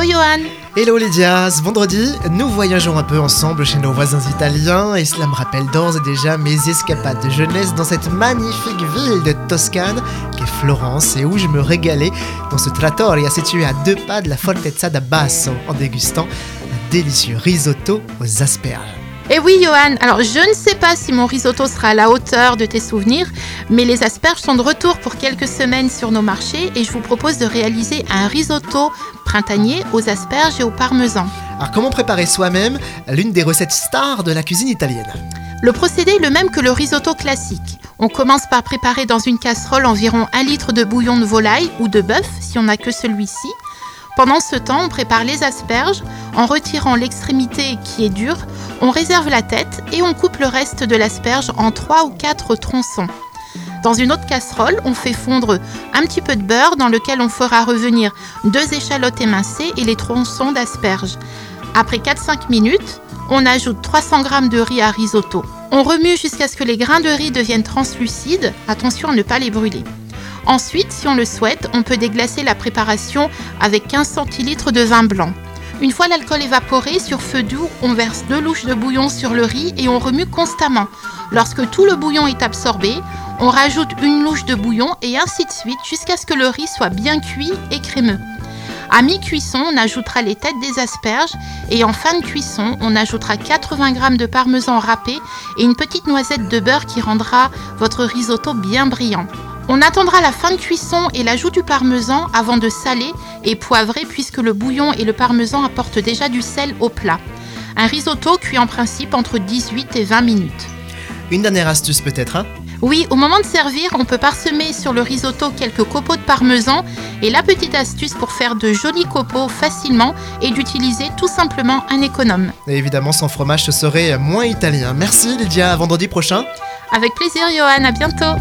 Johan Hello Lydia, vendredi, nous voyageons un peu ensemble chez nos voisins italiens et cela me rappelle d'ores et déjà mes escapades de jeunesse dans cette magnifique ville de Toscane qu'est Florence et où je me régalais dans ce trattoria situé à deux pas de la Fortezza da Basso en dégustant un délicieux risotto aux asperges. Eh oui, Johan, alors je ne sais pas si mon risotto sera à la hauteur de tes souvenirs, mais les asperges sont de retour pour quelques semaines sur nos marchés et je vous propose de réaliser un risotto printanier aux asperges et au parmesan. Alors comment préparer soi-même l'une des recettes stars de la cuisine italienne? Le procédé est le même que le risotto classique. On commence par préparer dans une casserole environ un litre de bouillon de volaille ou de bœuf si on n'a que celui-ci. Pendant ce temps, on prépare les asperges en retirant l'extrémité qui est dure, on réserve la tête et on coupe le reste de l'asperge en 3 ou 4 tronçons. Dans une autre casserole, on fait fondre un petit peu de beurre dans lequel on fera revenir deux échalotes émincées et les tronçons d'asperges. Après 4-5 minutes, on ajoute 300 g de riz à risotto. On remue jusqu'à ce que les grains de riz deviennent translucides. Attention à ne pas les brûler. Ensuite, si on le souhaite, on peut déglacer la préparation avec 15 centilitres de vin blanc. Une fois l'alcool évaporé, sur feu doux, on verse deux louches de bouillon sur le riz et on remue constamment. Lorsque tout le bouillon est absorbé, on rajoute une louche de bouillon et ainsi de suite jusqu'à ce que le riz soit bien cuit et crémeux. À mi-cuisson, on ajoutera les têtes des asperges et en fin de cuisson, on ajoutera 80 g de parmesan râpé et une petite noisette de beurre qui rendra votre risotto bien brillant. On attendra la fin de cuisson et l'ajout du parmesan avant de saler et poivrer puisque le bouillon et le parmesan apportent déjà du sel au plat. Un risotto cuit en principe entre 18 et 20 minutes. Une dernière astuce peut-être, hein? Oui, au moment de servir, on peut parsemer sur le risotto quelques copeaux de parmesan et la petite astuce pour faire de jolis copeaux facilement est d'utiliser tout simplement un économe. Et évidemment, sans fromage, ce serait moins italien. Merci Lydia, à vendredi prochain. Avec plaisir Johan, à bientôt